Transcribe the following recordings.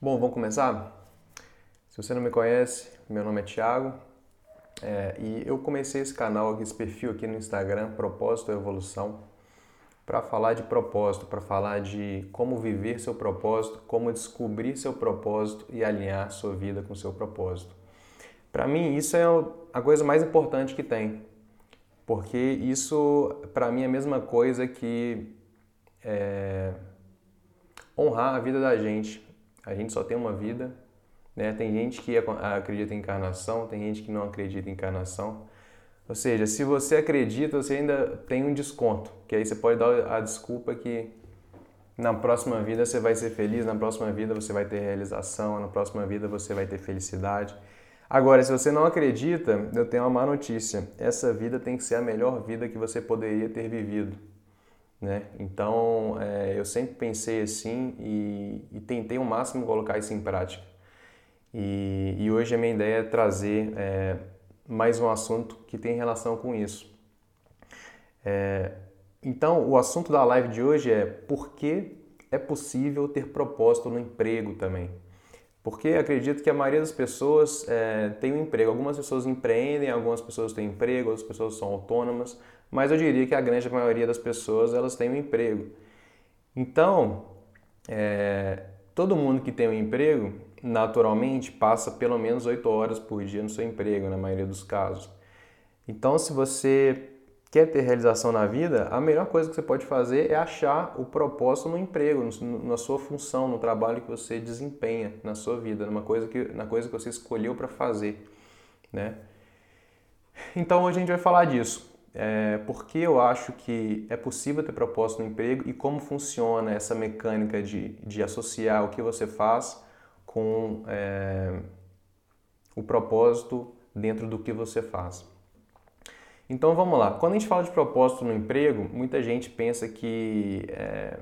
Bom, vamos começar? Se você não me conhece, meu nome é Thiago é, e eu comecei esse canal, esse perfil aqui no Instagram, Propósito Evolução, para falar de propósito, para falar de como viver seu propósito, como descobrir seu propósito e alinhar sua vida com seu propósito. Para mim, isso é a coisa mais importante que tem, porque isso, para mim, é a mesma coisa que é, honrar a vida da gente. A gente só tem uma vida, né? Tem gente que acredita em encarnação, tem gente que não acredita em encarnação. Ou seja, se você acredita, você ainda tem um desconto, que aí você pode dar a desculpa que na próxima vida você vai ser feliz, na próxima vida você vai ter realização, na próxima vida você vai ter felicidade. Agora, se você não acredita, eu tenho uma má notícia. Essa vida tem que ser a melhor vida que você poderia ter vivido. Né? Então, é, eu sempre pensei assim e, e, tentei o máximo colocar isso em prática. E, e hoje a minha ideia é trazer é, mais um assunto que tem relação com isso. É, então, o assunto da live de hoje é por que é possível ter propósito no emprego também. Porque acredito que a maioria das pessoas é, tem um emprego. Algumas pessoas empreendem, algumas pessoas têm emprego, outras pessoas são autônomas, mas eu diria que a grande maioria das pessoas elas têm um emprego. Então, é, todo mundo que tem um emprego, naturalmente, passa pelo menos 8 horas por dia no seu emprego, na maioria dos casos. Então, se você quer ter realização na vida, a melhor coisa que você pode fazer é achar o propósito no emprego, na sua função, no trabalho que você desempenha na sua vida, numa coisa que, na coisa que você escolheu para fazer, né? Então hoje a gente vai falar disso. É, porque eu acho que é possível ter propósito no emprego e como funciona essa mecânica de, de associar o que você faz com é, o propósito dentro do que você faz. Então vamos lá. Quando a gente fala de propósito no emprego, muita gente pensa que é,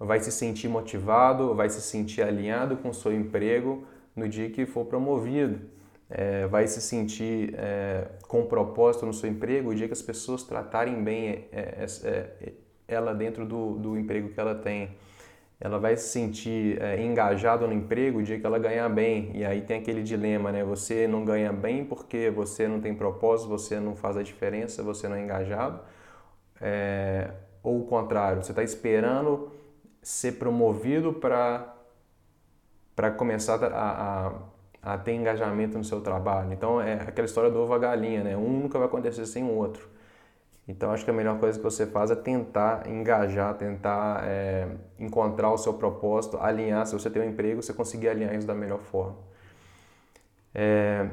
vai se sentir motivado, vai se sentir alinhado com o seu emprego no dia que for promovido. É, vai se sentir é, com propósito no seu emprego o dia que as pessoas tratarem bem é, é, é, ela dentro do, do emprego que ela tem ela vai se sentir engajada no emprego o dia que ela ganhar bem. E aí tem aquele dilema, né? Você não ganha bem porque você não tem propósito, você não faz a diferença, você não é engajado. Ou o contrário, você está esperando ser promovido para começar a, a, a, ter engajamento no seu trabalho. Então é aquela história do ovo a galinha, né? Um nunca vai acontecer sem o outro. Então acho que a melhor coisa que você faz é tentar engajar, tentar é, encontrar o seu propósito, alinhar. Se você tem um emprego, você conseguir alinhar isso da melhor forma. É,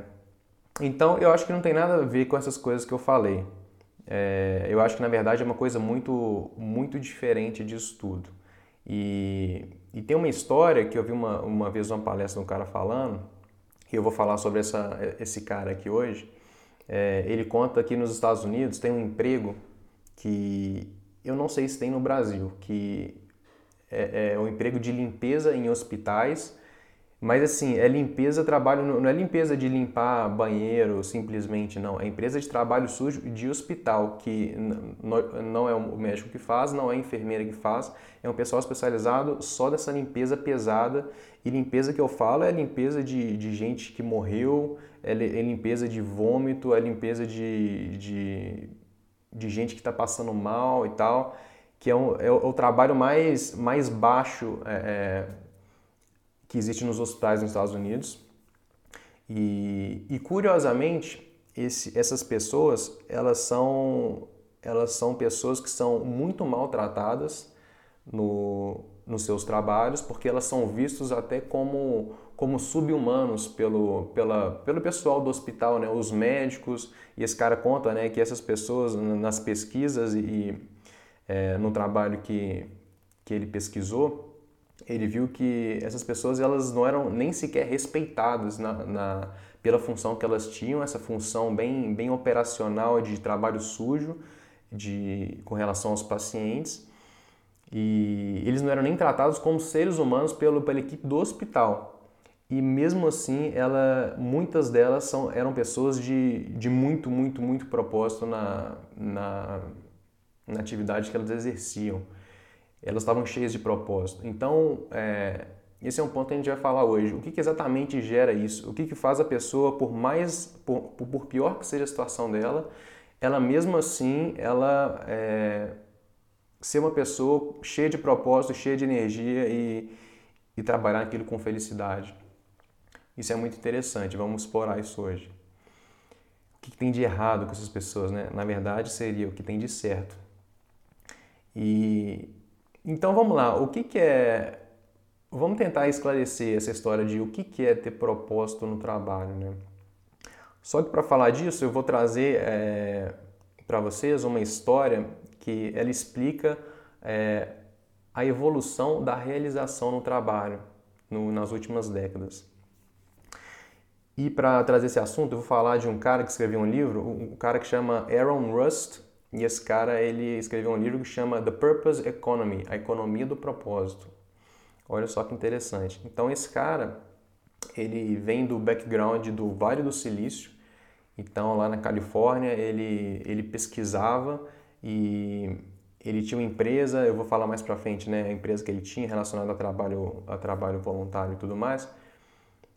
então eu acho que não tem nada a ver com essas coisas que eu falei. É, eu acho que na verdade é uma coisa muito, muito diferente disso tudo. E, e tem uma história que eu vi uma, uma vez uma palestra de um cara falando, e eu vou falar sobre essa, esse cara aqui hoje. É, ele conta que nos Estados Unidos tem um emprego que eu não sei se tem no Brasil, que é, é um emprego de limpeza em hospitais mas assim, é limpeza, trabalho, não é limpeza de limpar banheiro simplesmente, não. É empresa de trabalho sujo de hospital, que não é o médico que faz, não é a enfermeira que faz, é um pessoal especializado só dessa limpeza pesada. E limpeza que eu falo é limpeza de, de gente que morreu, é, é limpeza de vômito, é limpeza de, de, de gente que está passando mal e tal, que é, um, é, o, é o trabalho mais, mais baixo. É, é que existe nos hospitais nos Estados Unidos. E, e curiosamente, esse, essas pessoas, elas são, elas são pessoas que são muito maltratadas no, nos seus trabalhos, porque elas são vistas até como, como sub-humanos pelo, pela, pelo pessoal do hospital, né? os médicos, e esse cara conta né, que essas pessoas, nas pesquisas e, é, no trabalho que, que ele pesquisou, ele viu que essas pessoas elas não eram nem sequer respeitadas na, na, pela função que elas tinham, essa função bem, bem operacional de trabalho sujo de, com relação aos pacientes. E eles não eram nem tratados como seres humanos pelo, pela equipe do hospital. E mesmo assim, ela, muitas delas são, eram pessoas de, de muito, muito, muito propósito na, na, na atividade que elas exerciam elas estavam cheias de propósito. Então, é, esse é um ponto que a gente vai falar hoje. O que, que exatamente gera isso? O que, que faz a pessoa, por mais, por, por, pior que seja a situação dela, ela mesmo assim, ela é, ser uma pessoa cheia de propósito, cheia de energia e, e trabalhar aquilo com felicidade. Isso é muito interessante, vamos explorar isso hoje. O que, que tem de errado com essas pessoas, né? Na verdade, seria o que tem de certo. E então vamos lá, o que, que é Vamos tentar esclarecer essa história de o que é ter propósito no trabalho, né? Só que para falar disso, eu vou trazer é, para vocês uma história que ela explica é, a evolução da realização no trabalho no, nas últimas décadas. E para trazer esse assunto, eu vou falar de um cara que escreveu um livro, um cara que chama Aaron Rust, e esse cara ele escreveu um livro que chama The Purpose Economy, a economia do propósito. Olha só que interessante. Então esse cara, ele vem do background do Vale do Silício. Então lá na Califórnia ele ele pesquisava e ele tinha uma empresa, eu vou falar mais para frente, né, a empresa que ele tinha relacionada a trabalho a trabalho voluntário e tudo mais.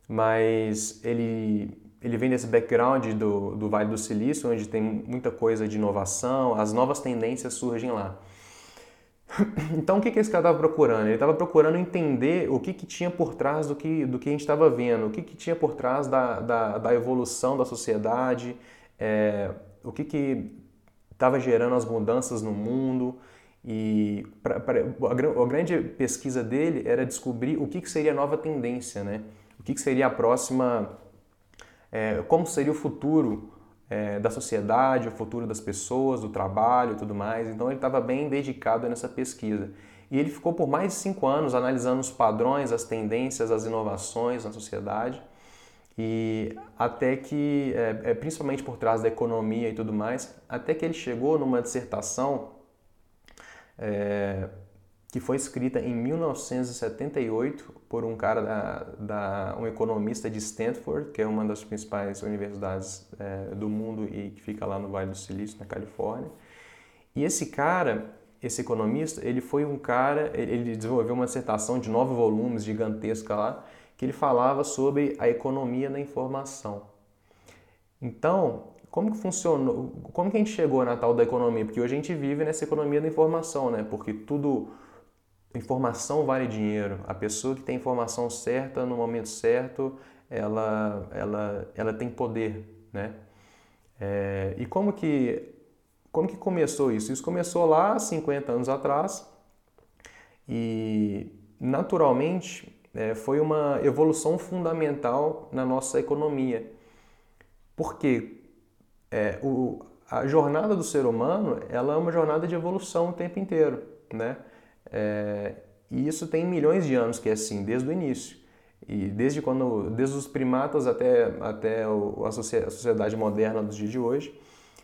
Mas ele ele vem desse background do, do Vale do Silício, onde tem muita coisa de inovação, as novas tendências surgem lá. Então, o que, que esse cara estava procurando? Ele estava procurando entender o que, que tinha por trás do que, do que a gente estava vendo, o que, que tinha por trás da, da, da evolução da sociedade, é, o que estava gerando as mudanças no mundo. E pra, pra, a, a, grande pesquisa dele era descobrir o que, que seria a nova tendência, né? o que, que seria a próxima, é, como seria o futuro é, da sociedade, o futuro das pessoas, do trabalho e tudo mais. Então ele estava bem dedicado nessa pesquisa. E ele ficou por mais de cinco anos analisando os padrões, as tendências, as inovações na sociedade. E até que, é, é, principalmente por trás da economia e tudo mais, até que ele chegou numa dissertação é, que foi escrita em 1978 por um cara da, da, um economista de Stanford, que é uma das principais universidades é, do mundo e que fica lá no Vale do Silício, na Califórnia. E esse cara, esse economista, ele foi um cara, ele desenvolveu uma dissertação de nove volumes gigantesca lá, que ele falava sobre a economia da informação. Então, como que funcionou, como que a gente chegou na tal da economia? Porque hoje a gente vive nessa economia da informação, né? Porque tudo informação vale dinheiro. A pessoa que tem informação certa no momento certo, ela, ela, ela tem poder, né? É, e como que, como que começou isso? Isso começou lá 50 anos atrás e, naturalmente, é, foi uma evolução fundamental na nossa economia. Porque é, o, a jornada do ser humano ela é uma jornada de evolução o tempo inteiro, né? É, e isso tem milhões de anos que é assim, desde o início. E desde quando, desde os primatas até, até a sociedade moderna dos dias de hoje,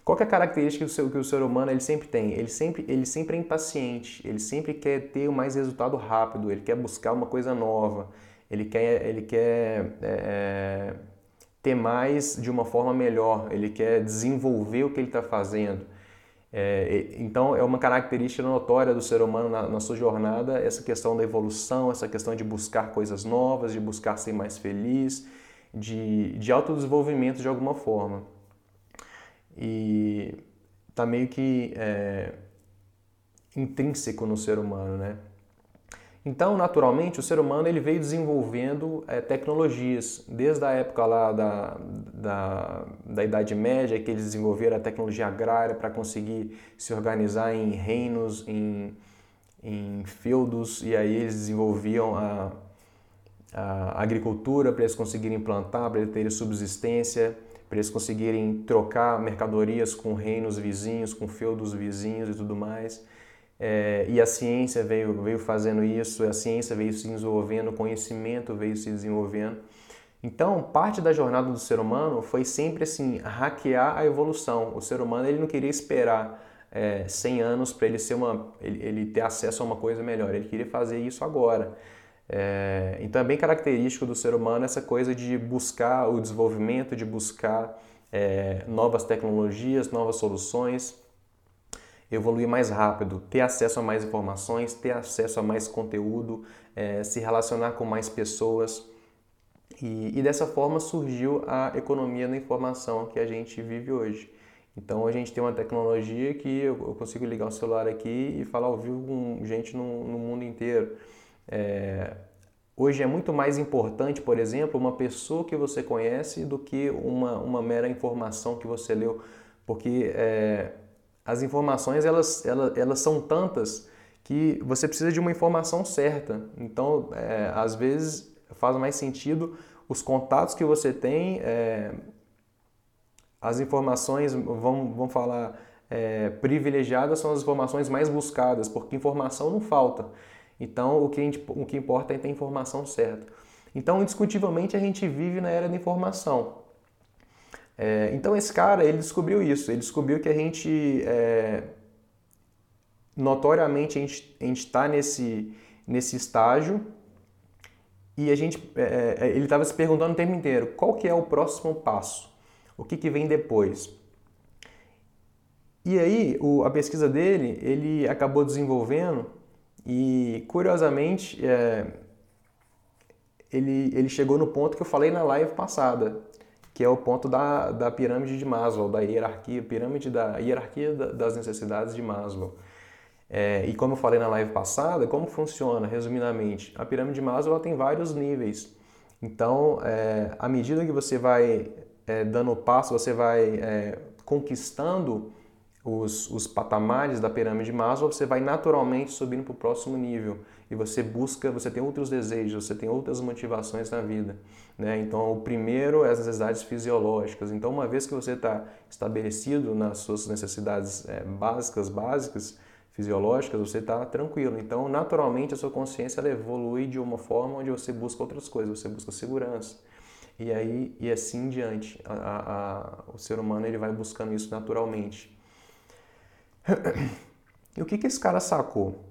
qual é a característica que o, ser, que o ser humano ele sempre tem? Ele sempre, ele sempre é impaciente, ele sempre quer ter o mais resultado rápido, ele quer buscar uma coisa nova, ele quer, ele quer é, é ter mais de uma forma melhor, ele quer desenvolver o que ele está fazendo. É, então, é uma característica notória do ser humano na, na, sua jornada essa questão da evolução, essa questão de buscar coisas novas, de buscar ser mais feliz, de, de autodesenvolvimento de alguma forma. E está meio que é, intrínseco no ser humano, né? Então, naturalmente, o ser humano ele veio desenvolvendo é, tecnologias, desde a época lá da, da, da Idade Média, que eles desenvolveram a tecnologia agrária para conseguir se organizar em reinos, em, em feudos, e aí eles desenvolviam a, a agricultura para eles conseguirem plantar, para eles terem subsistência, para eles conseguirem trocar mercadorias com reinos vizinhos, com feudos vizinhos e tudo mais. É, e a ciência veio, veio fazendo isso, a ciência veio se desenvolvendo, o conhecimento veio se desenvolvendo. Então, parte da jornada do ser humano foi sempre assim, hackear a evolução. O ser humano ele não queria esperar é, 100 anos para ele, ele, ele, ter acesso a uma coisa melhor, ele queria fazer isso agora. É, então, é bem característico do ser humano essa coisa de buscar o desenvolvimento, de buscar é, novas tecnologias, novas soluções. Evoluir mais rápido, ter acesso a mais informações, ter acesso a mais conteúdo, é, se relacionar com mais pessoas. E, e, dessa forma surgiu a economia da informação que a gente vive hoje. Então a gente tem uma tecnologia que eu, consigo ligar o celular aqui e falar ao vivo com gente no, no mundo inteiro. É, hoje é muito mais importante, por exemplo, uma pessoa que você conhece do que uma, uma mera informação que você leu, porque é, as informações elas, elas, elas são tantas que você precisa de uma informação certa. Então, é, às vezes faz mais sentido os contatos que você tem, é, as informações, vamos, vamos falar, é, privilegiadas são as informações mais buscadas, porque informação não falta. Então, o que, gente, o que importa é ter informação certa. Então, indiscutivelmente, a gente vive na era da informação. É, então, esse cara, ele descobriu isso. Ele descobriu que a gente, é, notoriamente, a gente está nesse, nesse estágio e a gente, é, é ele estava se perguntando o tempo inteiro, qual que é o próximo passo? O que, que vem depois? E aí, o, a pesquisa dele, ele acabou desenvolvendo e, curiosamente, é, ele, ele chegou no ponto que eu falei na live passada, que é o ponto da, da pirâmide de Maslow, da hierarquia, pirâmide da hierarquia das necessidades de Maslow. É, e como eu falei na live passada, como funciona, resumidamente? A pirâmide de Maslow tem vários níveis. Então, é, à medida que você vai é, dando passo, você vai é, conquistando os, os patamares da pirâmide de Maslow, você vai naturalmente subindo para o próximo nível e você busca, você tem outros desejos, você tem outras motivações na vida. Né? Então, o primeiro é as necessidades fisiológicas. Então, uma vez que você está estabelecido nas suas necessidades é, básicas, básicas, fisiológicas, você está tranquilo. Então, naturalmente, a sua consciência ela evolui de uma forma onde você busca outras coisas, você busca segurança. E aí, e assim em diante. A, a, a, o ser humano ele vai buscando isso naturalmente. E o que, que esse cara sacou?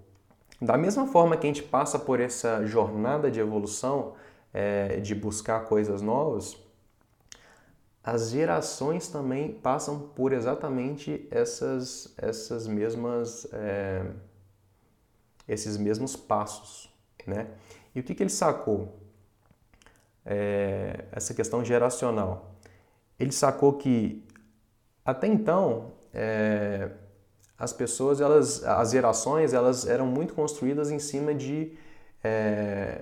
Da mesma forma que a gente passa por essa jornada de evolução, é, de buscar coisas novas, as gerações também passam por exatamente essas, essas mesmas, é, esses mesmos passos, né? E o que, que ele sacou? É, essa questão geracional. Ele sacou que até então é, as pessoas, elas, as gerações, elas eram muito construídas em cima de, é,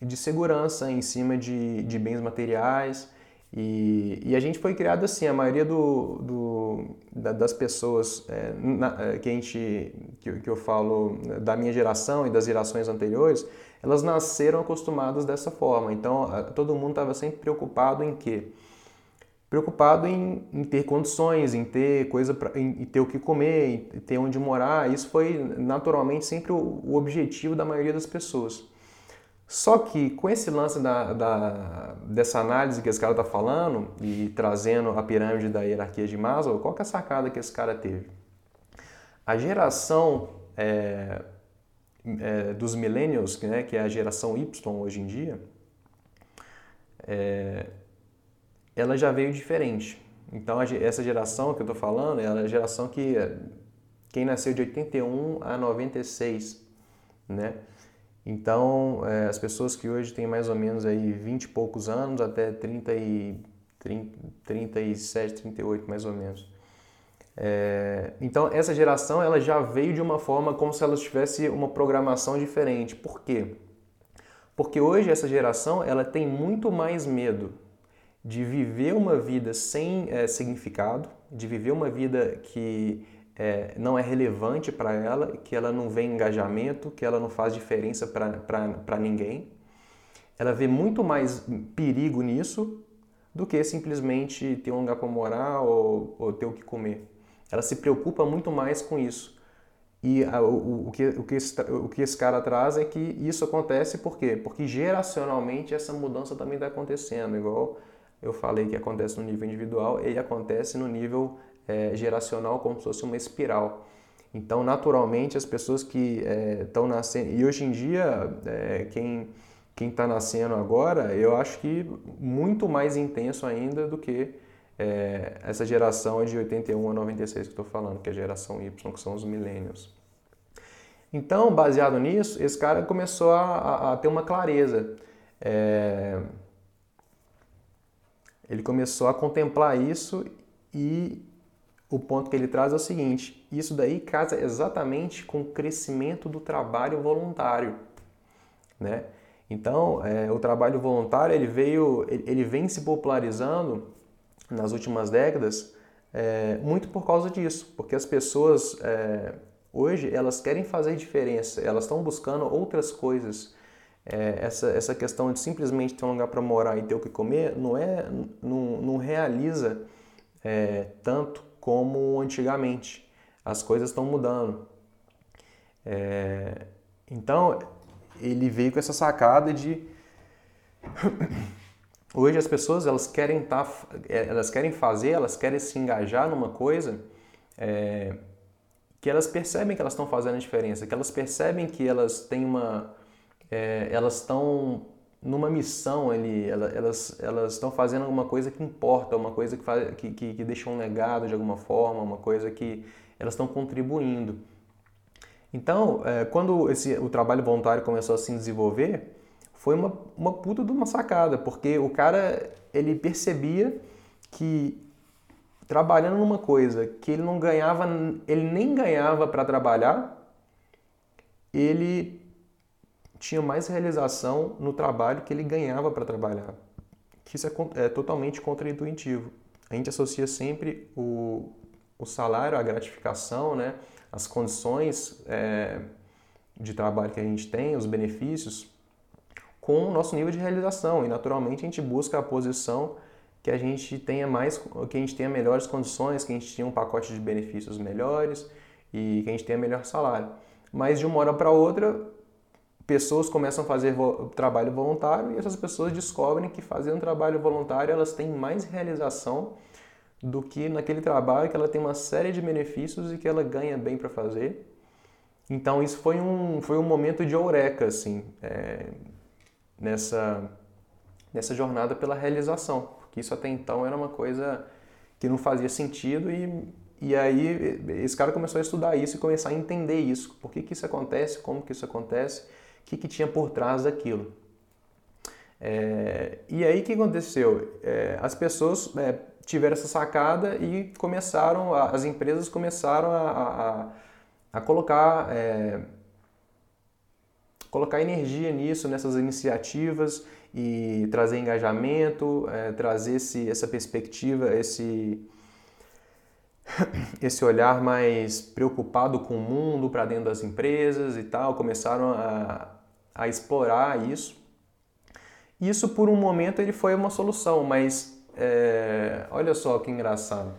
de segurança, em cima de, de bens materiais. E, e, a gente foi criado assim, a maioria do, do da, das pessoas é, na, é, que, a gente, que, que eu falo da minha geração e das gerações anteriores, elas nasceram acostumadas dessa forma. Então, todo mundo estava sempre preocupado em quê? Preocupado em, em, ter condições, em ter coisa, pra, em, em, ter o que comer, em ter onde morar. Isso foi naturalmente sempre o, o objetivo da maioria das pessoas. Só que com esse lance da, da dessa análise que esse cara está falando e trazendo a pirâmide da hierarquia de Maslow, qual que é a sacada que esse cara teve? A geração é, é, dos millennials, né, que é a geração Y hoje em dia, é, ela já veio diferente. Então, essa geração que eu estou falando, é a geração que quem nasceu de 81 a 96, né? Então, é, as pessoas que hoje têm mais ou menos aí 20 e poucos anos, até 30 e, 30, 37, 38 mais ou menos. É, então, essa geração ela já veio de uma forma como se ela tivesse uma programação diferente. Por quê? Porque hoje essa geração ela tem muito mais medo de viver uma vida sem é, significado, de viver uma vida que é, não é relevante para ela, que ela não vê engajamento, que ela não faz diferença para ninguém. Ela vê muito mais perigo nisso do que simplesmente ter um lugar para morar ou, ou, ter o que comer. Ela se preocupa muito mais com isso. E a, o, o, que, o, que esse, o que esse cara traz é que isso acontece por quê? Porque geracionalmente essa mudança também está acontecendo, igual eu falei que acontece no nível individual, ele acontece no nível é, geracional como se fosse uma espiral. Então, naturalmente, as pessoas que estão é, nascendo, e hoje em dia, é, quem quem está nascendo agora, eu acho que muito mais intenso ainda do que é, essa geração de 81 a 96 que estou falando, que é a geração Y, que são os millennials. Então, baseado nisso, esse cara começou a, a, a ter uma clareza. É, ele começou a contemplar isso e o ponto que ele traz é o seguinte: isso daí casa exatamente com o crescimento do trabalho voluntário, né? Então, é, o trabalho voluntário ele veio, ele vem se popularizando nas últimas décadas é, muito por causa disso, porque as pessoas é, hoje elas querem fazer diferença, elas estão buscando outras coisas. É, essa, essa questão de simplesmente ter um lugar para morar e ter o que comer não é não, não realiza é, tanto como antigamente. As coisas estão mudando. É, então ele veio com essa sacada de hoje as pessoas elas querem tá, é, elas querem fazer, elas querem se engajar numa coisa é, que elas percebem que elas estão fazendo a diferença, que elas percebem que elas têm uma é, elas estão numa missão ali, elas elas estão fazendo alguma coisa que importa, uma coisa que, faz, que, que, que deixa um legado de alguma forma, uma coisa que elas estão contribuindo. Então, é, quando esse, o trabalho voluntário começou a se desenvolver, foi uma, uma puta de uma sacada, porque o cara ele percebia que trabalhando numa coisa que ele não ganhava, ele nem ganhava para trabalhar, ele tinha mais realização no trabalho que ele ganhava para trabalhar. Que isso é, é totalmente contraintuitivo. A gente associa sempre o, o salário, a gratificação, né? as condições é, de trabalho que a gente tem, os benefícios, com o nosso nível de realização. E naturalmente a gente busca a posição que a gente tenha mais, que a gente tenha melhores condições, que a gente tenha um pacote de benefícios melhores e que a gente tenha melhor salário. Mas de uma hora para outra, pessoas começam a fazer vo trabalho voluntário e essas pessoas descobrem que fazendo trabalho voluntário elas têm mais realização do que naquele trabalho que ela tem uma série de benefícios e que ela ganha bem para fazer. Então isso foi um, foi um momento de eureka, assim, é, nessa, nessa jornada pela realização, porque isso até então era uma coisa que não fazia sentido e, e aí esse cara começou a estudar isso e começar a entender isso, por que, que isso acontece, como que isso acontece, que, que tinha por trás daquilo. É, e aí o que aconteceu? É, as pessoas é, tiveram essa sacada e começaram, as empresas começaram a, a, a colocar, é, colocar energia nisso, nessas iniciativas e trazer engajamento, é, trazer esse, essa perspectiva, esse, esse olhar mais preocupado com o mundo para dentro das empresas e tal, começaram a, a explorar isso. Isso por um momento ele foi uma solução, mas é, olha só que engraçado.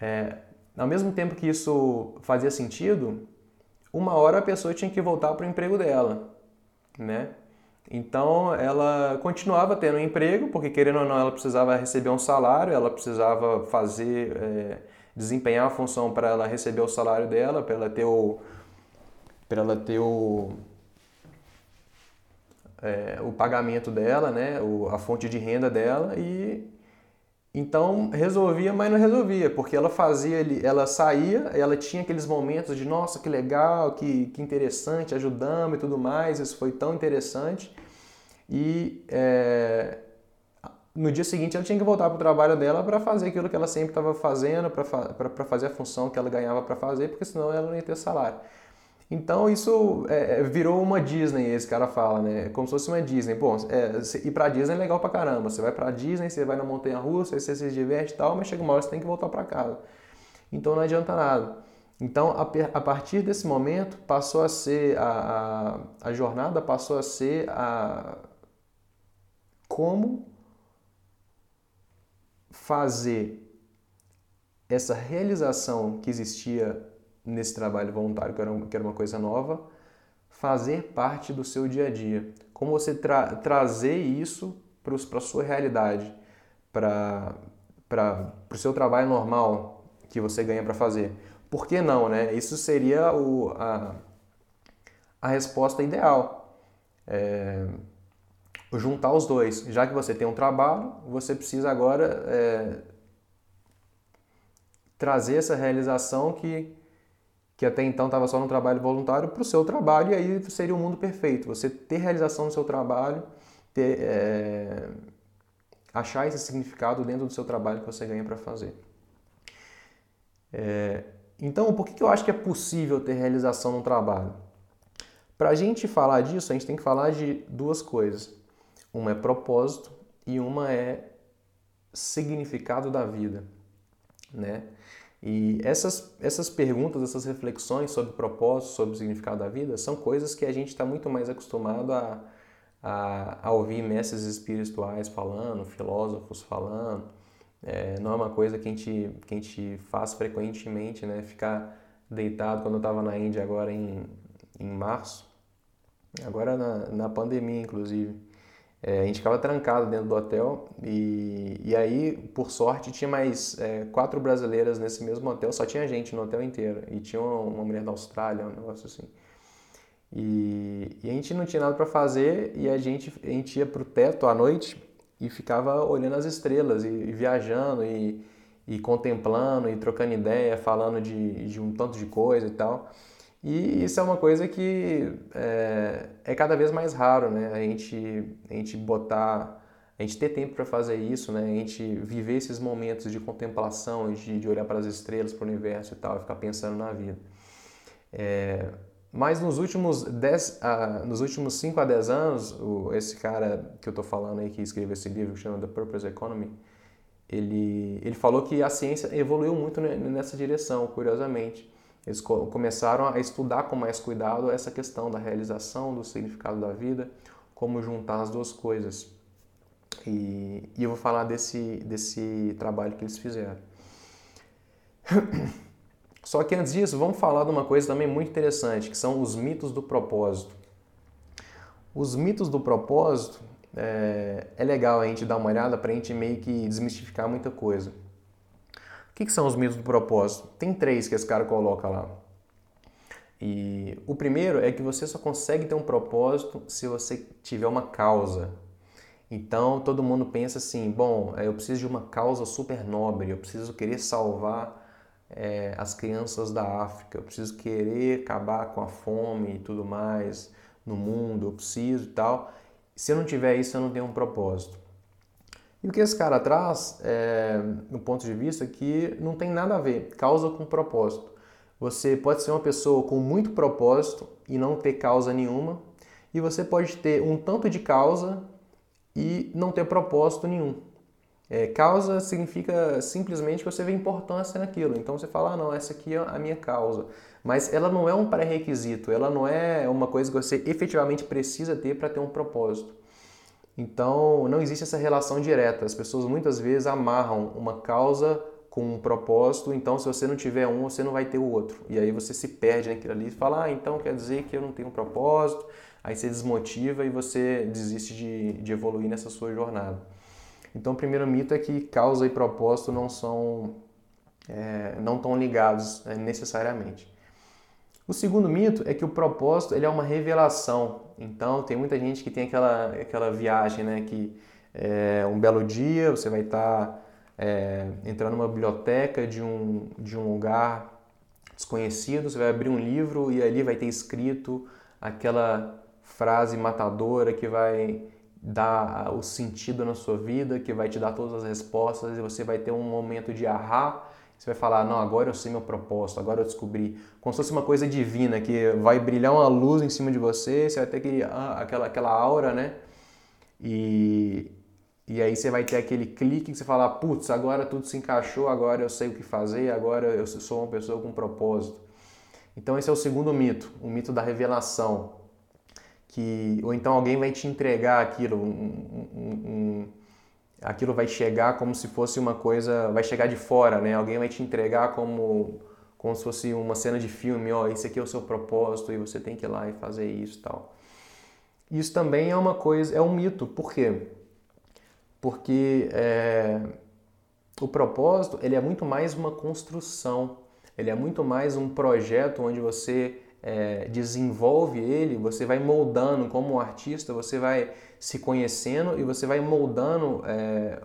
É, ao mesmo tempo que isso fazia sentido, uma hora a pessoa tinha que voltar para o emprego dela, né? Então ela continuava tendo um emprego, porque querendo ou não ela precisava receber um salário, ela precisava fazer, é, desempenhar a função para ela receber o salário dela, para ela ter o, para ela ter o, é, o pagamento dela, né, o, a fonte de renda dela e então resolvia, mas não resolvia, porque ela fazia, ela saía, ela tinha aqueles momentos de nossa que legal, que, que interessante, ajudamos e tudo mais, isso foi tão interessante e é, no dia seguinte ela tinha que voltar para o trabalho dela para fazer aquilo que ela sempre estava fazendo, para fazer a função que ela ganhava para fazer, porque senão ela não ia ter salário. Então isso é, é, virou uma Disney, esse cara fala, né? Como se fosse uma Disney. Bom, é, ir pra Disney é legal pra caramba. Você vai pra Disney, você vai na montanha russa, você se diverte e tal, mas chega uma hora você tem que voltar para casa. Então não adianta nada. Então, a, a, partir desse momento, passou a ser a, a, a jornada passou a ser a como fazer essa realização que existia nesse trabalho voluntário, que era, uma, que era uma coisa nova, fazer parte do seu dia a dia. Como você tra trazer isso para a sua realidade, para o seu trabalho normal que você ganha para fazer. Por que não, né? Isso seria o, a, a resposta ideal. É, juntar os dois. Já que você tem um trabalho, você precisa agora é, trazer essa realização que, que até então estava só no trabalho voluntário para o seu trabalho, e aí seria o um mundo perfeito. Você ter realização no seu trabalho, ter, é, achar esse significado dentro do seu trabalho que você ganha para fazer. É, então, por que, que eu acho que é possível ter realização no trabalho? Para a gente falar disso, a gente tem que falar de duas coisas. Uma é propósito e uma é significado da vida, né? E essas, essas perguntas, essas reflexões sobre propósito, sobre o significado da vida, são coisas que a gente está muito mais acostumado a, a, a, ouvir mestres espirituais falando, filósofos falando. É, não é uma coisa que a, gente, que a gente faz frequentemente, né? Ficar deitado, quando eu estava na Índia agora em, em março, agora na, na pandemia inclusive, é, a gente ficava trancado dentro do hotel e, e aí, por sorte, tinha mais é, quatro brasileiras nesse mesmo hotel, só tinha gente no hotel inteiro. E tinha uma, uma mulher da Austrália, um negócio assim. E, e a gente não tinha nada para fazer e a gente, a gente ia pro teto à noite e ficava olhando as estrelas e, e viajando e, e contemplando e trocando ideia, falando de, de um tanto de coisa e tal. E isso é uma coisa que é, é cada vez mais raro, né? A gente, a gente botar, a gente ter tempo para fazer isso, né? A gente viver esses momentos de contemplação, de, de olhar para as estrelas, para o universo e tal, e ficar pensando na vida. É, mas nos últimos 10, uh, nos últimos 5 a 10 anos, o, esse cara que eu estou falando aí, que escreveu esse livro, que chama The Purpose Economy, ele, ele falou que a ciência evoluiu muito nessa direção, curiosamente. Eles começaram a estudar com mais cuidado essa questão da realização, do significado da vida, como juntar as duas coisas. E, e eu vou falar desse, desse trabalho que eles fizeram. Só que antes disso, vamos falar de uma coisa também muito interessante, que são os mitos do propósito. Os mitos do propósito é, é legal a gente dar uma olhada para a gente meio que desmistificar muita coisa. O que, que são os mitos do propósito? Tem três que esse cara coloca lá. E o primeiro é que você só consegue ter um propósito se você tiver uma causa. Então todo mundo pensa assim: bom, é, eu preciso de uma causa super nobre, eu preciso querer salvar é, as crianças da África, eu preciso querer acabar com a fome e tudo mais no mundo, eu preciso e tal. Se eu não tiver isso, eu não tenho um propósito. E o que esse cara traz, é, no ponto de vista, que não tem nada a ver, causa com propósito. Você pode ser uma pessoa com muito propósito e não ter causa nenhuma, e você pode ter um tanto de causa e não ter propósito nenhum. É, causa significa simplesmente que você vê importância naquilo. Então você fala, ah, não, essa aqui é a minha causa. Mas ela não é um pré-requisito, ela não é uma coisa que você efetivamente precisa ter para ter um propósito. Então, não existe essa relação direta. As pessoas muitas vezes amarram uma causa com um propósito, então se você não tiver um, você não vai ter o outro. E aí você se perde naquilo ali e fala, ah, então quer dizer que eu não tenho um propósito, aí você desmotiva e você desiste de, de evoluir nessa sua jornada. Então o primeiro mito é que causa e propósito não são é, não estão ligados é, necessariamente. O segundo mito é que o propósito ele é uma revelação. Então tem muita gente que tem aquela, aquela viagem, né? Que é, um belo dia você vai estar tá, é, entrando numa biblioteca de um, de um lugar desconhecido, você vai abrir um livro e ali vai ter escrito aquela frase matadora que vai dar o sentido na sua vida, que vai te dar todas as respostas e você vai ter um momento de ahá você vai falar, não, agora eu sei meu propósito, agora eu descobri. Como se fosse uma coisa divina, que vai brilhar uma luz em cima de você, você vai ter aquele, ah, aquela, aquela aura, né? E, e aí você vai ter aquele clique que você fala, putz, agora tudo se encaixou, agora eu sei o que fazer, agora eu sou uma pessoa com propósito. Então esse é o segundo mito, o mito da revelação. Que, ou então alguém vai te entregar aquilo, um, um, um aquilo vai chegar como se fosse uma coisa, vai chegar de fora, né? Alguém vai te entregar como como se fosse uma cena de filme, ó, esse aqui é o seu propósito e você tem que ir lá e fazer isso, tal. Isso também é uma coisa, é um mito. Por quê? Porque é, o propósito ele é muito mais uma construção, ele é muito mais um projeto onde você é, desenvolve ele, você vai moldando como um artista, você vai se conhecendo e você vai moldando é,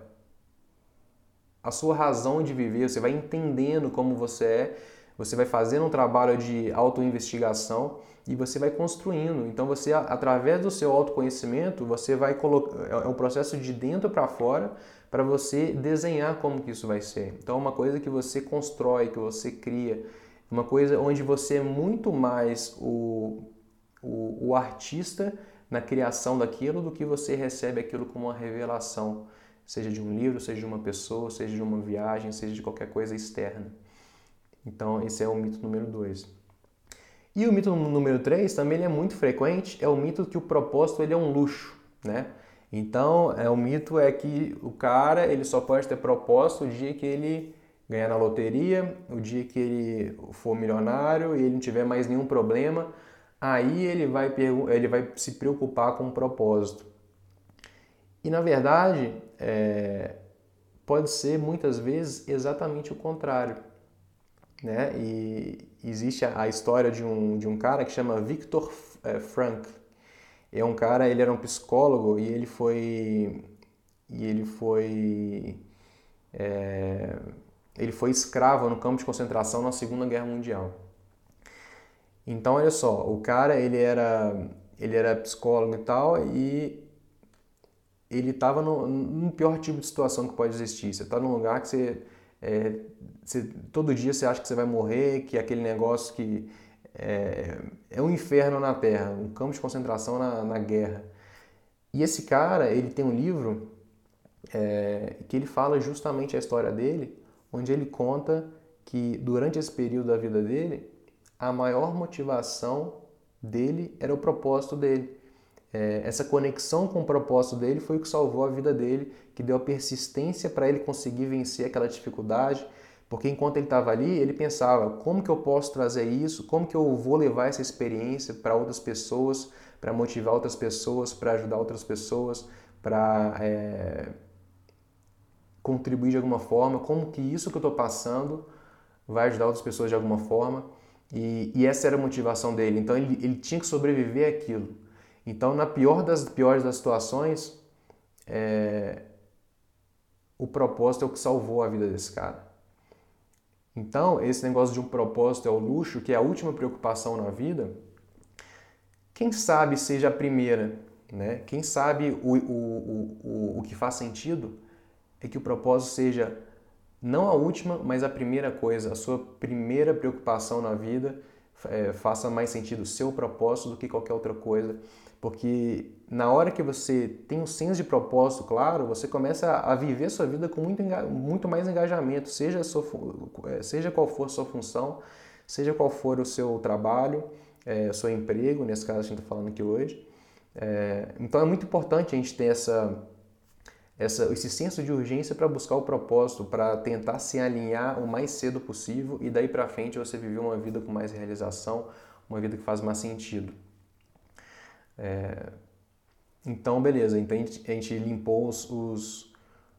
a sua razão de viver, você vai entendendo como você é, você vai fazendo um trabalho de autoinvestigação e você vai construindo. Então você através do seu autoconhecimento, você vai colocar é, é um processo de dentro para fora para você desenhar como que isso vai ser. Então é uma coisa que você constrói, que você cria, uma coisa onde você é muito mais o, o, o artista na criação daquilo do que você recebe aquilo como uma revelação, seja de um livro, seja de uma pessoa, seja de uma viagem, seja de qualquer coisa externa. Então, esse é o mito número dois. E o mito número três também é muito frequente, é o mito que o propósito ele é um luxo, né? Então, é, o mito é que o cara ele só pode ter propósito o dia que ele ganhar na loteria, o dia que ele for milionário e ele não tiver mais nenhum problema, aí ele vai, ele vai se preocupar com o propósito. E na verdade, é, pode ser muitas vezes exatamente o contrário. Né? E existe a, história de um, de um cara que chama Viktor é, Frankl. É um cara, ele era um psicólogo e ele foi e ele foi é, ele foi escravo no campo de concentração na Segunda Guerra Mundial. Então, olha só, o cara ele era ele era psicólogo e tal e ele estava no, no, pior tipo de situação que pode existir. Você está num lugar que você, é, você, todo dia você acha que você vai morrer, que é aquele negócio que é, é um inferno na Terra, um campo de concentração na, na guerra. E esse cara, ele tem um livro é, que ele fala justamente a história dele, onde ele conta que durante esse período da vida dele, a maior motivação dele era o propósito dele. É, essa conexão com o propósito dele foi o que salvou a vida dele, que deu a persistência para ele conseguir vencer aquela dificuldade, porque enquanto ele estava ali, ele pensava: como que eu posso trazer isso? Como que eu vou levar essa experiência para outras pessoas, para motivar outras pessoas, para ajudar outras pessoas, para é, contribuir de alguma forma? Como que isso que eu estou passando vai ajudar outras pessoas de alguma forma? E, e essa era a motivação dele. Então ele, ele tinha que sobreviver àquilo. Então, na pior das piores das situações, é, o propósito é o que salvou a vida desse cara. Então, esse negócio de um propósito é o luxo, que é a última preocupação na vida, quem sabe seja a primeira, né? Quem sabe o, o, o, o que faz sentido é que o propósito seja não a última, mas a primeira coisa, a sua primeira preocupação na vida é, faça mais sentido o seu propósito do que qualquer outra coisa. Porque na hora que você tem um senso de propósito claro, você começa a viver sua vida com muito, muito mais engajamento, seja, sua, é, seja qual for a sua função, seja qual for o seu trabalho, é, seu emprego, nesse caso a gente está falando aqui hoje. É, então é muito importante a gente ter essa essa, esse senso de urgência para buscar o propósito, para tentar se alinhar o mais cedo possível e daí para frente você viver uma vida com mais realização, uma vida que faz mais sentido. É... Então, beleza, então a gente, limpou os, os,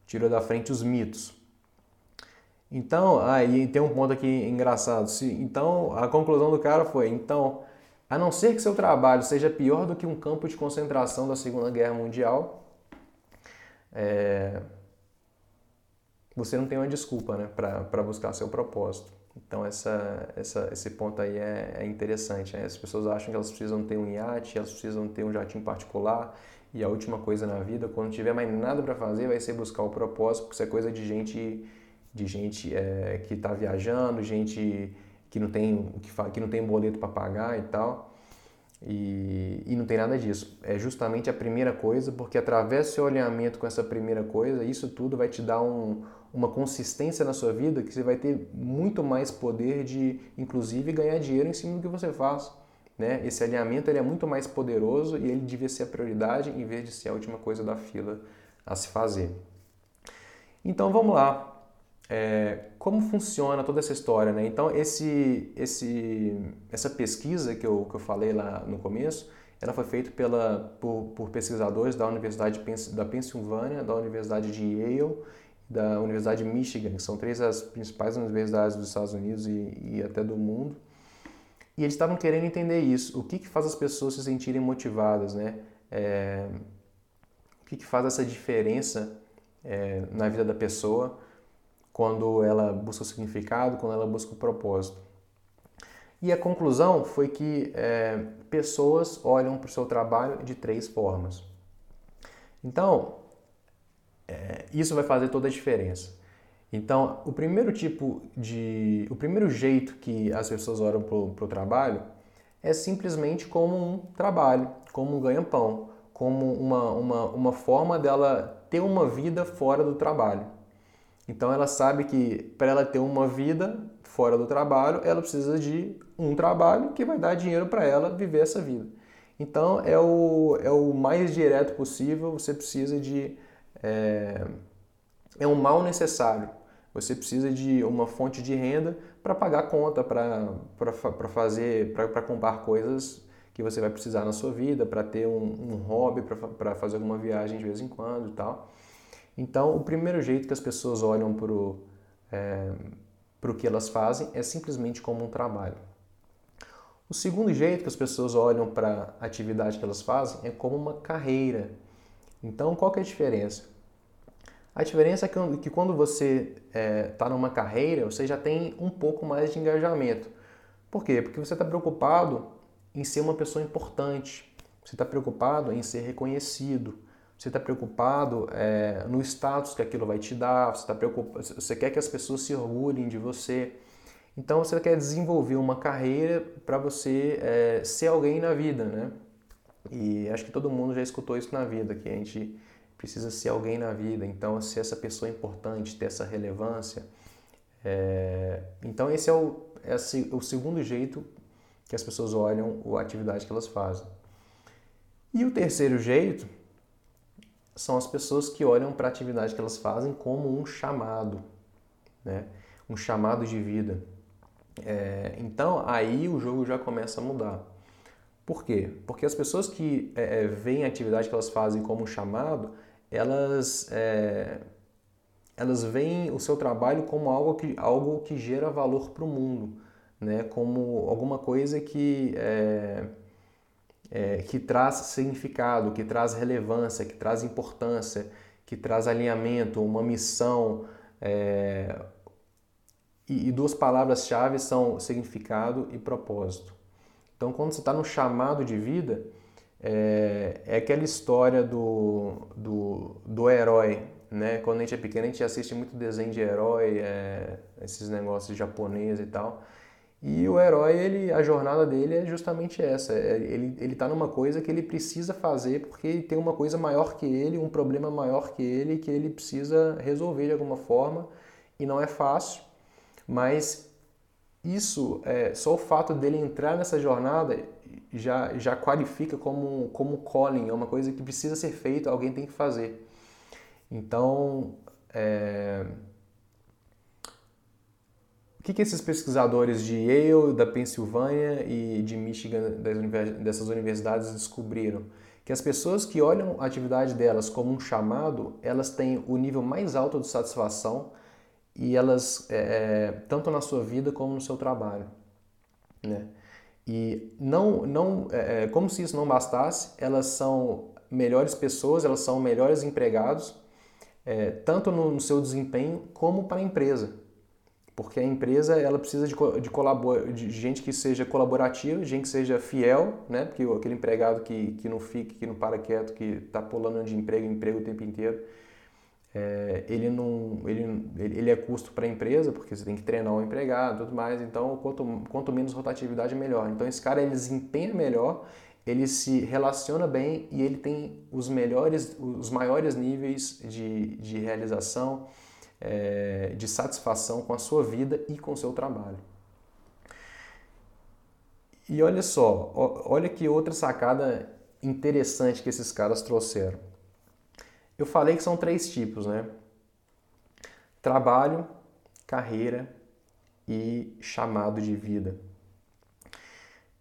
tirou da frente os mitos. Então, aí tem um ponto aqui engraçado. Se, então, a conclusão do cara foi: então, a não ser que seu trabalho seja pior do que um campo de concentração da Segunda Guerra Mundial, é, você não tem uma desculpa né, para buscar seu propósito. Então essa, essa, esse ponto aí é, é interessante. Né? As pessoas acham que elas precisam ter um iate, elas precisam ter um jatinho particular e a última coisa na vida, quando tiver mais nada para fazer, vai ser buscar o propósito, porque isso é coisa de gente de gente é, que está viajando, gente que não tem que, que não tem boleto para pagar e tal. E, e não tem nada disso. É justamente a primeira coisa, porque através do seu alinhamento com essa primeira coisa, isso tudo vai te dar um, uma consistência na sua vida que você vai ter muito mais poder de, inclusive, ganhar dinheiro em cima do que você faz. Né? Esse alinhamento ele é muito mais poderoso e ele devia ser a prioridade em vez de ser a última coisa da fila a se fazer. Então vamos lá. É, como funciona toda essa história? Né? Então esse, esse, essa pesquisa que eu, que eu falei lá no começo, ela foi feita pela, por, por pesquisadores da Universidade da Pensilvânia, da Universidade de Yale da Universidade de Michigan, que são três das principais universidades dos Estados Unidos e, e até do mundo. E eles estavam querendo entender isso, o que, que faz as pessoas se sentirem motivadas, né? É, que, que faz essa diferença é, na vida da pessoa quando ela busca o significado, quando ela busca o propósito. E a conclusão foi que é, pessoas olham para o seu trabalho de três formas. Então, é, isso vai fazer toda a diferença. Então, o primeiro tipo de. O primeiro jeito que as pessoas olham para o trabalho é simplesmente como um trabalho, como um ganha-pão, como uma, uma, uma forma dela ter uma vida fora do trabalho. Então, ela sabe que para ela ter uma vida fora do trabalho, ela precisa de um trabalho que vai dar dinheiro para ela viver essa vida. Então, é o, é o mais direto possível, você precisa de. É, é um mal necessário. Você precisa de uma fonte de renda para pagar conta, para fazer, para comprar coisas que você vai precisar na sua vida, para ter um, um hobby, para fazer alguma viagem de vez em quando e tal. Então, o primeiro jeito que as pessoas olham para o é, que elas fazem é simplesmente como um trabalho. O segundo jeito que as pessoas olham para a atividade que elas fazem é como uma carreira. Então, qual que é a diferença? A diferença é que, que quando você está é, tá numa carreira, você já tem um pouco mais de engajamento. Por quê? Porque você está preocupado em ser uma pessoa importante, você está preocupado em ser reconhecido, você está preocupado é, no status que aquilo vai te dar, você, tá preocupado, você quer que as pessoas se orgulhem de você. Então você quer desenvolver uma carreira para você é, ser alguém na vida, né? E acho que todo mundo já escutou isso na vida, que a gente precisa ser alguém na vida, então ser essa pessoa importante, ter essa relevância. É... Então esse é o, esse, é o segundo jeito que as pessoas olham a atividade que elas fazem. E o terceiro jeito são as pessoas que olham para a atividade que elas fazem como um chamado, né? um chamado de vida. É... então aí o jogo já começa a mudar. Por quê? Porque as pessoas que é, é veem a atividade que elas fazem como um chamado, elas, é, elas veem o seu trabalho como algo que, algo que gera valor para o mundo, né? como alguma coisa que, é, é, que traz significado, que traz relevância, que traz importância, que traz alinhamento, uma missão. É, e, e duas palavras-chave são significado e propósito. Então, quando você está no chamado de vida, é, é aquela história do, do, do herói, né? Quando a gente é pequeno, a gente assiste muito desenho de herói, é, esses negócios japoneses e tal. E o herói, ele, a jornada dele é justamente essa. É, ele, ele tá numa coisa que ele precisa fazer porque tem uma coisa maior que ele, um problema maior que ele, que ele precisa resolver de alguma forma. E não é fácil, mas isso, é, só o fato dele entrar nessa jornada já, já qualifica como, como calling, é uma coisa que precisa ser feita, alguém tem que fazer. Então, é... o que, que esses pesquisadores de Yale, da Pensilvânia e de Michigan, dessas universidades, descobriram? Que as pessoas que olham a atividade delas como um chamado, elas têm o nível mais alto de satisfação e elas, é, é tanto na sua vida como no seu trabalho. Né? E não, não, é, é, como se isso não bastasse, elas são melhores pessoas, elas são melhores empregados, é, tanto no, no, seu desempenho como para a empresa. Porque a empresa ela precisa de, de, colabor, de gente que seja colaborativa, gente que seja fiel, né? porque aquele empregado que, que não fica, que não para quieto, que está pulando de emprego em emprego o tempo inteiro, é, ele, não, ele, ele é custo para a empresa, porque você tem que treinar o empregado tudo mais, então quanto, quanto menos rotatividade, melhor. Então esse cara ele desempenha melhor, ele se relaciona bem e ele tem os melhores, os maiores níveis de, de realização, é, de satisfação com a sua vida e com o seu trabalho. E olha só, olha que outra sacada interessante que esses caras trouxeram. Eu falei que são três tipos, né? Trabalho, carreira e chamado de vida.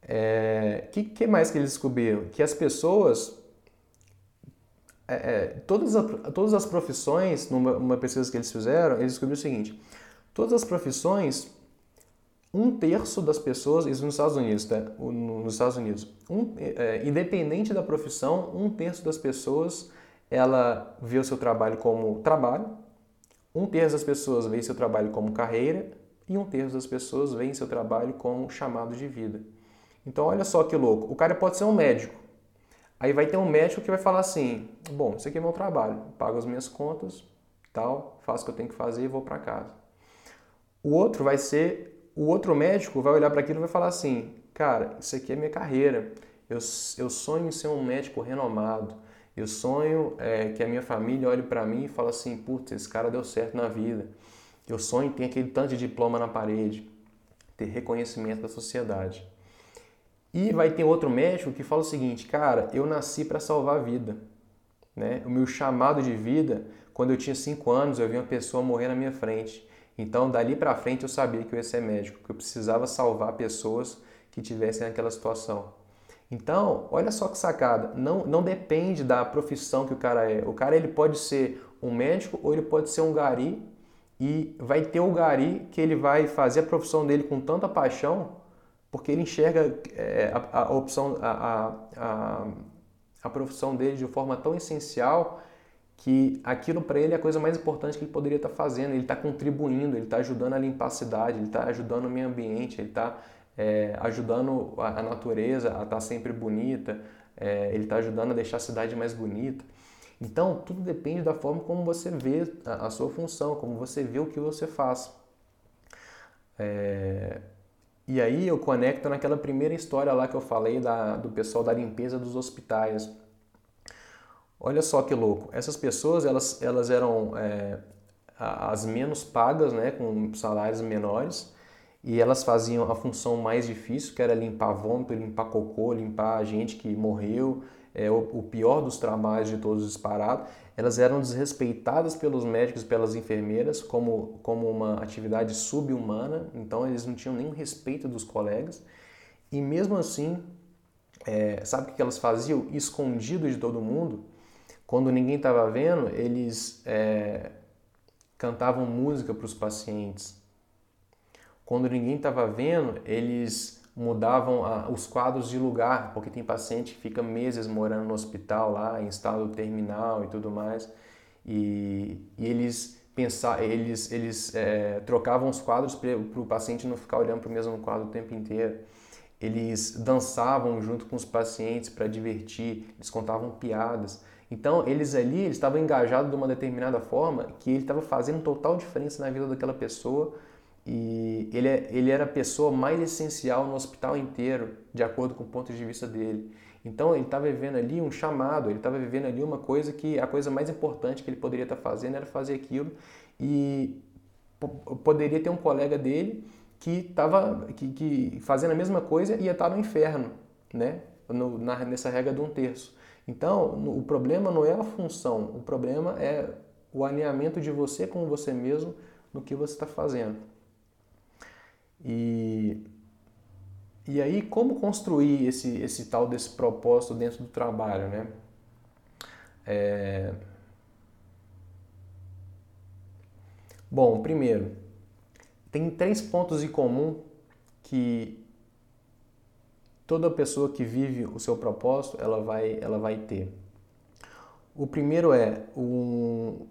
O é, que, que, mais que eles descobriram? Que as pessoas, é, é, todas, a, todas as profissões, numa pesquisa que eles fizeram, eles descobriram o seguinte: todas as profissões, um terço das pessoas, isso nos Estados Unidos, tá? nos Estados Unidos, um, é, independente da profissão, um terço das pessoas ela vê o seu trabalho como trabalho, um terço das pessoas vê seu trabalho como carreira e um terço das pessoas vê seu trabalho como chamado de vida. Então, olha só que louco. O cara pode ser um médico. Aí vai ter um médico que vai falar assim: bom, isso aqui é meu trabalho, pago as minhas contas, tal, faço o que eu tenho que fazer e vou para casa. O outro vai ser, o outro médico vai olhar para aquilo e vai falar assim: cara, isso aqui é minha carreira. Eu, eu sonho em ser um médico renomado. Eu sonho é, que a minha família olhe para mim e fale assim: putz, esse cara deu certo na vida. Eu sonho em ter aquele tanto de diploma na parede, ter reconhecimento da sociedade. E vai ter outro médico que fala o seguinte: cara, eu nasci para salvar a vida. Né? O meu chamado de vida, quando eu tinha 5 anos, eu vi uma pessoa morrer na minha frente. Então, dali para frente, eu sabia que eu ia ser médico, que eu precisava salvar pessoas que tivessem naquela situação. Então, olha só que sacada, não, não depende da profissão que o cara é. O cara ele pode ser um médico ou ele pode ser um gari e vai ter o gari que ele vai fazer a profissão dele com tanta paixão porque ele enxerga é, a, a, opção, a, a, a profissão dele de forma tão essencial que aquilo para ele é a coisa mais importante que ele poderia estar tá fazendo. Ele está contribuindo, ele está ajudando a limpar a cidade, ele está ajudando o meio ambiente, ele está é, ajudando a, natureza a estar tá sempre bonita, é, ele está ajudando a deixar a cidade mais bonita. Então, tudo depende da forma como você vê a, a sua função, como você vê o que você faz. É, e aí eu conecto naquela primeira história lá que eu falei da, do pessoal da limpeza dos hospitais. Olha só que louco. Essas pessoas elas, elas eram é, as menos pagas, né, com salários menores, e elas faziam a função mais difícil, que era limpar vômito, limpar cocô, limpar gente que morreu, é, o, o pior dos trabalhos de todos disparados elas eram desrespeitadas pelos médicos e pelas enfermeiras como, como uma atividade subhumana, então eles não tinham nenhum respeito dos colegas. E mesmo assim, é, sabe o que elas faziam? Escondido de todo mundo, quando ninguém estava vendo, eles é, cantavam música para os pacientes. Quando ninguém estava vendo, eles mudavam a, os quadros de lugar, porque tem paciente que fica meses morando no hospital lá, em estado terminal e tudo mais, e, e eles pensar, eles, eles é, trocavam os quadros para o paciente não ficar olhando para o mesmo quadro o tempo inteiro. Eles dançavam junto com os pacientes para divertir, eles contavam piadas. Então, eles ali eles estavam engajados de uma determinada forma que ele estava fazendo total diferença na vida daquela pessoa e ele, é, ele era a pessoa mais essencial no hospital inteiro, de acordo com o ponto de vista dele. Então ele estava vivendo ali um chamado, ele estava vivendo ali uma coisa que a coisa mais importante que ele poderia estar tá fazendo era fazer aquilo e poderia ter um colega dele que estava que, que, fazendo a mesma coisa e ia estar tá no inferno, né? No, na, nessa regra de um terço. Então no, o problema não é a função, o problema é o alinhamento de você com você mesmo no que você está fazendo. E, e aí, como construir esse, esse tal desse propósito dentro do trabalho, né? É... Bom, primeiro, tem três pontos em comum que toda pessoa que vive o seu propósito ela vai, ela vai ter. O primeiro é um,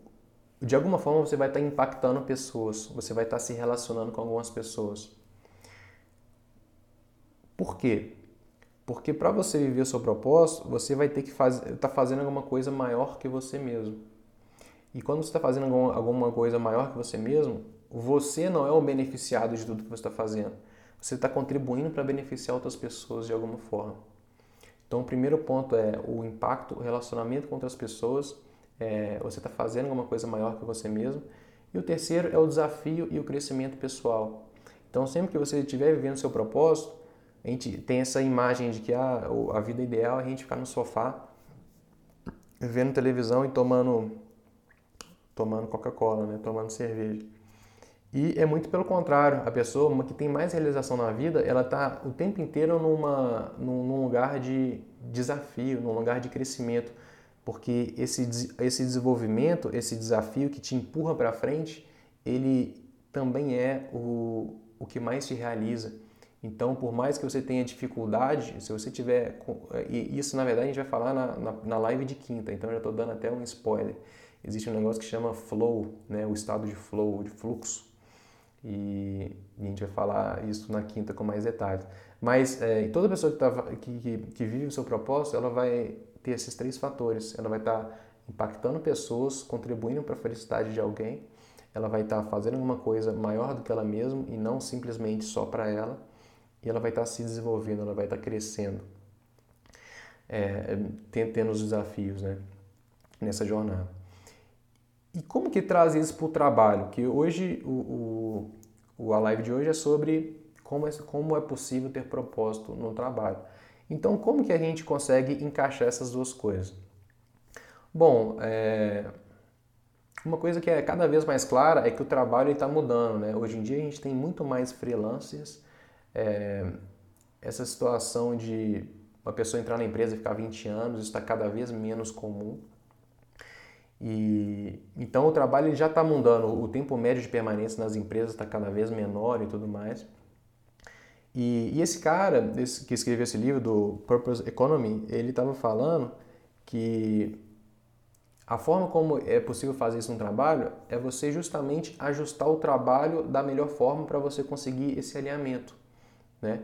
de alguma forma você vai estar impactando pessoas, você vai estar se relacionando com algumas pessoas. Por quê? Porque para você viver o seu propósito, você vai ter que estar tá fazendo alguma coisa maior que você mesmo. E quando você está fazendo alguma coisa maior que você mesmo, você não é o beneficiado de tudo que você está fazendo. Você está contribuindo para beneficiar outras pessoas de alguma forma. Então, o primeiro ponto é o impacto, o relacionamento com outras pessoas. É, você está fazendo alguma coisa maior que você mesmo. E o terceiro é o desafio e o crescimento pessoal. Então, sempre que você estiver vivendo seu propósito, a gente tem essa imagem de que ah, a vida ideal é a gente ficar no sofá vendo televisão e tomando tomando Coca-Cola, né? tomando cerveja. E é muito pelo contrário, a pessoa uma que tem mais realização na vida, ela está o tempo inteiro numa, num, lugar de desafio, num lugar de crescimento, porque esse, esse desenvolvimento, esse desafio que te empurra para frente, ele também é o, o que mais te realiza. Então, por mais que você tenha dificuldade, se você tiver. E isso, na verdade, a gente vai falar na, na, na live de quinta, então eu já estou dando até um spoiler. Existe um negócio que chama flow, né? o estado de flow, de fluxo. E, e a gente vai falar isso na quinta com mais detalhes. Mas é, toda pessoa que, tá, que, que, que, vive o seu propósito, ela vai ter esses três fatores. Ela vai estar tá impactando pessoas, contribuindo para a felicidade de alguém. Ela vai estar tá fazendo alguma coisa maior do que ela mesma e não simplesmente só para ela. Ela vai estar tá se desenvolvendo, ela vai estar tá crescendo, é, tendo os desafios né, nessa jornada. E como que traz isso para o trabalho? Que hoje o, o, a live de hoje é sobre como é, como é possível ter propósito no trabalho. Então, como que a gente consegue encaixar essas duas coisas? Bom, é, uma coisa que é cada vez mais clara é que o trabalho está mudando. Né? Hoje em dia a gente tem muito mais freelancers. É, essa situação de uma pessoa entrar na empresa e ficar 20 anos está cada vez menos comum. E então o trabalho já está mudando, o tempo médio de permanência nas empresas está cada vez menor e tudo mais. E, e esse cara esse, que escreveu esse livro do Purpose Economy, ele estava falando que a forma como é possível fazer isso no trabalho é você justamente ajustar o trabalho da melhor forma para você conseguir esse alinhamento, né?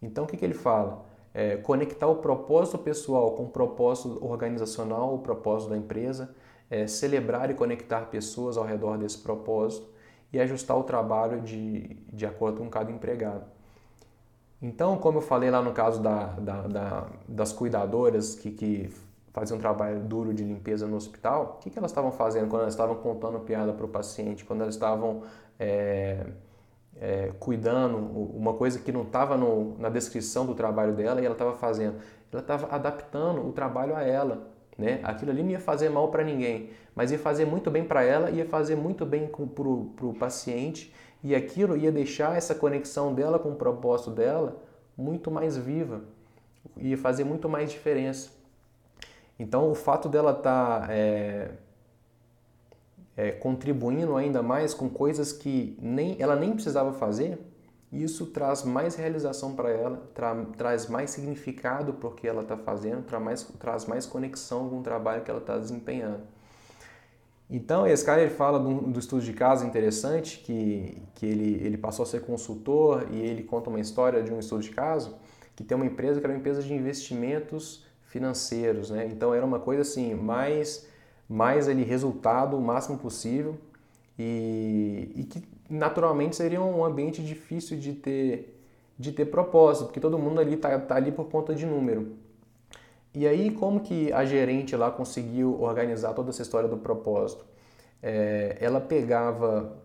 Então o que, que ele fala? É, conectar o propósito pessoal com o propósito organizacional, o propósito da empresa é, celebrar e conectar pessoas ao redor desse propósito e ajustar o trabalho de, de acordo com cada empregado. Então, como eu falei lá no caso da, da, da, das cuidadoras que, que faziam um trabalho duro de limpeza no hospital, o que, que elas estavam fazendo quando elas estavam contando piada para o paciente, quando elas estavam é, é, cuidando, uma coisa que não estava na descrição do trabalho dela e ela estava fazendo? Ela estava adaptando o trabalho a ela, né? Aquilo ali não ia fazer mal para ninguém, mas ia fazer muito bem para ela, ia fazer muito bem para o paciente e aquilo ia deixar essa conexão dela com o propósito dela muito mais viva, ia fazer muito mais diferença. Então, o fato dela estar tá, é, é, contribuindo ainda mais com coisas que nem, ela nem precisava fazer, isso traz mais realização para ela, tra traz mais significado para o que ela está fazendo, tra mais, traz mais conexão com o trabalho que ela está desempenhando. Então, esse cara ele fala do, do, estudo de caso interessante, que, que ele, ele passou a ser consultor e ele conta uma história de um estudo de caso, que tem uma empresa que era uma empresa de investimentos financeiros, né? Então, era uma coisa assim, mais, mais ali, resultado o máximo possível e, e que naturalmente seria um ambiente difícil de ter, de ter propósito, porque todo mundo ali está tá ali por conta de número. E aí, como que a gerente lá conseguiu organizar toda essa história do propósito? É, ela pegava,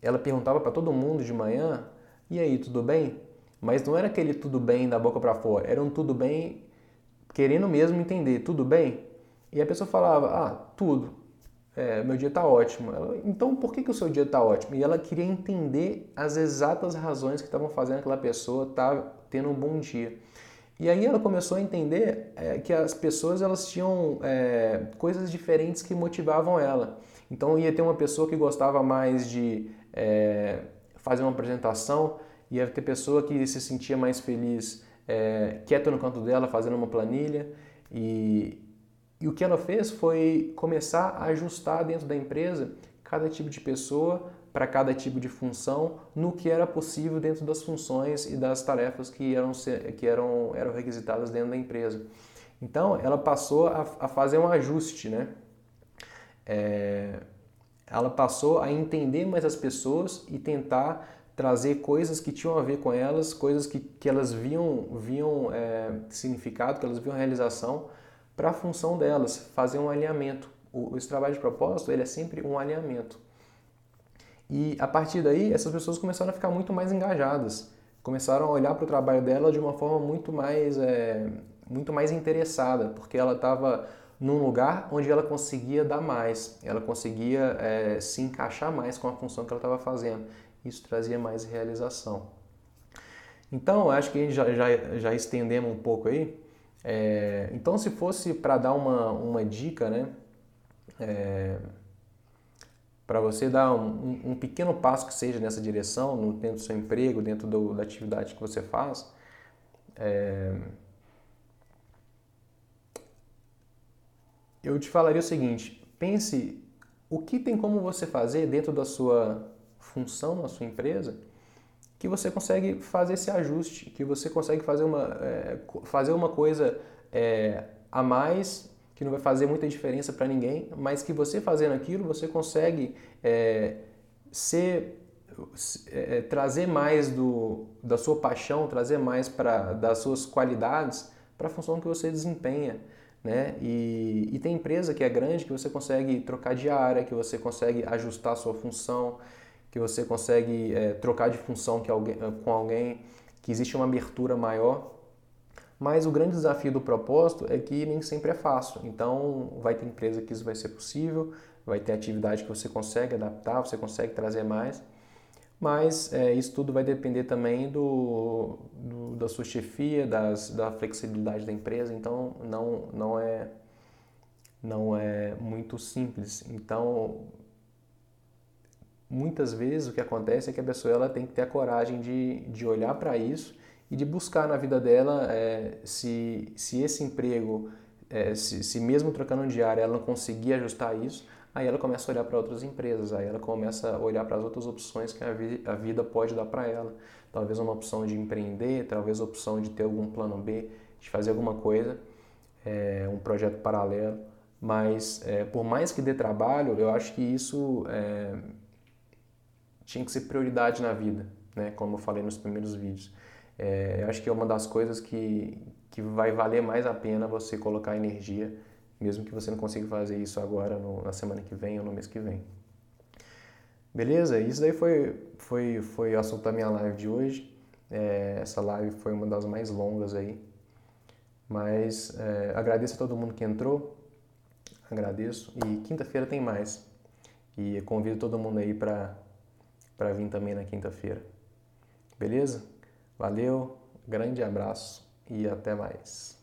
ela perguntava para todo mundo de manhã: e aí, tudo bem? Mas não era aquele tudo bem da boca para fora, era um tudo bem querendo mesmo entender, tudo bem? E a pessoa falava: ah, tudo é, meu dia está ótimo. Ela, então, por que, que o seu dia está ótimo? E ela queria entender as exatas razões que estavam fazendo aquela pessoa estar tá tendo um bom dia. E aí ela começou a entender é, que as pessoas elas tinham é, coisas diferentes que motivavam ela. Então ia ter uma pessoa que gostava mais de é, fazer uma apresentação, ia ter pessoa que se sentia mais feliz é, quieta no canto dela fazendo uma planilha e e o que ela fez foi começar a ajustar dentro da empresa cada tipo de pessoa para cada tipo de função no que era possível dentro das funções e das tarefas que eram, que eram, eram requisitadas dentro da empresa. Então, ela passou a, a fazer um ajuste, né? É, ela passou a entender mais as pessoas e tentar trazer coisas que tinham a ver com elas, coisas que, que elas viam, viam é, significado, que elas viam realização para a função delas, fazer um alinhamento. O, esse trabalho de propósito ele é sempre um alinhamento. E a partir daí, essas pessoas começaram a ficar muito mais engajadas, começaram a olhar para o trabalho dela de uma forma muito mais, é, muito mais interessada, porque ela estava num lugar onde ela conseguia dar mais, ela conseguia é, se encaixar mais com a função que ela estava fazendo. Isso trazia mais realização. Então, acho que já, já, já estendemos um pouco aí. É, então, se fosse para dar uma, uma dica, né, é, para você dar um, um, pequeno passo que seja nessa direção, dentro do seu emprego, dentro do, da atividade que você faz, é... eu te falaria o seguinte: pense o que tem como você fazer dentro da sua função na sua empresa que você consegue fazer esse ajuste, que você consegue fazer uma, é, fazer uma coisa é, a mais que não vai fazer muita diferença para ninguém, mas que você fazendo aquilo, você consegue é, ser, é, é, trazer mais do, da sua paixão, trazer mais pra, das suas qualidades para a função que você desempenha. Né? E, e tem empresa que é grande que você consegue trocar de área, que você consegue ajustar a sua função, que você consegue é, trocar de função que alguém, com alguém, que existe uma abertura maior mas o grande desafio do propósito é que nem sempre é fácil. Então, vai ter empresa que isso vai ser possível, vai ter atividade que você consegue adaptar, você consegue trazer mais. Mas é, isso tudo vai depender também do, do, da sua chefia, das, da flexibilidade da empresa. Então, não, não, é, não é muito simples. Então, muitas vezes o que acontece é que a pessoa ela tem que ter a coragem de, de olhar para isso e de buscar na vida dela é, se, se esse emprego, é, se, se mesmo trocando de área ela não conseguir ajustar isso, aí ela começa a olhar para outras empresas, aí ela começa a olhar para as outras opções que a, vi, a vida pode dar para ela. Talvez uma opção de empreender, talvez a opção de ter algum plano B, de fazer alguma coisa, é, um projeto paralelo. Mas é, por mais que dê trabalho, eu acho que isso é, tinha que ser prioridade na vida, né? como eu falei nos primeiros vídeos. É, eu acho que é uma das coisas que, que vai valer mais a pena você colocar energia, mesmo que você não consiga fazer isso agora, no, na semana que vem ou no mês que vem. Beleza? Isso daí foi, foi, foi o assunto da minha live de hoje. É, essa live foi uma das mais longas aí. Mas é, agradeço a todo mundo que entrou. Agradeço. E quinta-feira tem mais. E convido todo mundo aí para vir também na quinta-feira. Beleza? Valeu, grande abraço e até mais.